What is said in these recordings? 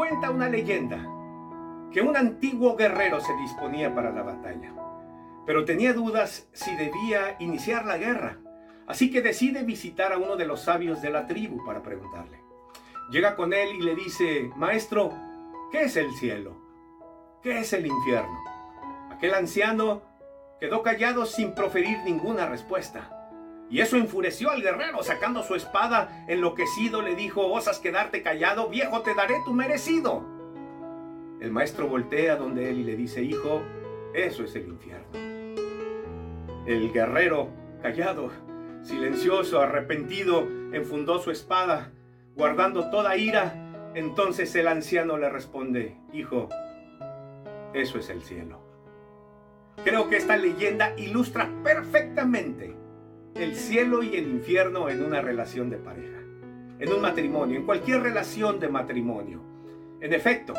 Cuenta una leyenda que un antiguo guerrero se disponía para la batalla, pero tenía dudas si debía iniciar la guerra, así que decide visitar a uno de los sabios de la tribu para preguntarle. Llega con él y le dice, Maestro, ¿qué es el cielo? ¿Qué es el infierno? Aquel anciano quedó callado sin proferir ninguna respuesta. Y eso enfureció al guerrero, sacando su espada, enloquecido le dijo, osas quedarte callado, viejo, te daré tu merecido. El maestro voltea donde él y le dice, hijo, eso es el infierno. El guerrero, callado, silencioso, arrepentido, enfundó su espada, guardando toda ira. Entonces el anciano le responde, hijo, eso es el cielo. Creo que esta leyenda ilustra perfectamente el cielo y el infierno en una relación de pareja, en un matrimonio, en cualquier relación de matrimonio. En efecto,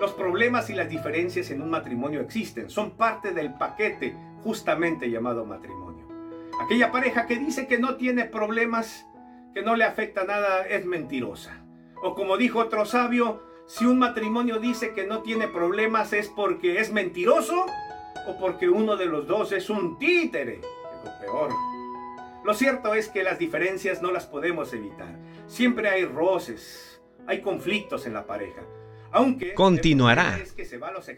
los problemas y las diferencias en un matrimonio existen, son parte del paquete justamente llamado matrimonio. Aquella pareja que dice que no tiene problemas, que no le afecta nada, es mentirosa. O como dijo otro sabio, si un matrimonio dice que no tiene problemas es porque es mentiroso o porque uno de los dos es un títere, es lo peor. Lo cierto es que las diferencias no las podemos evitar. Siempre hay roces, hay conflictos en la pareja. Aunque continuará. Es que se va a los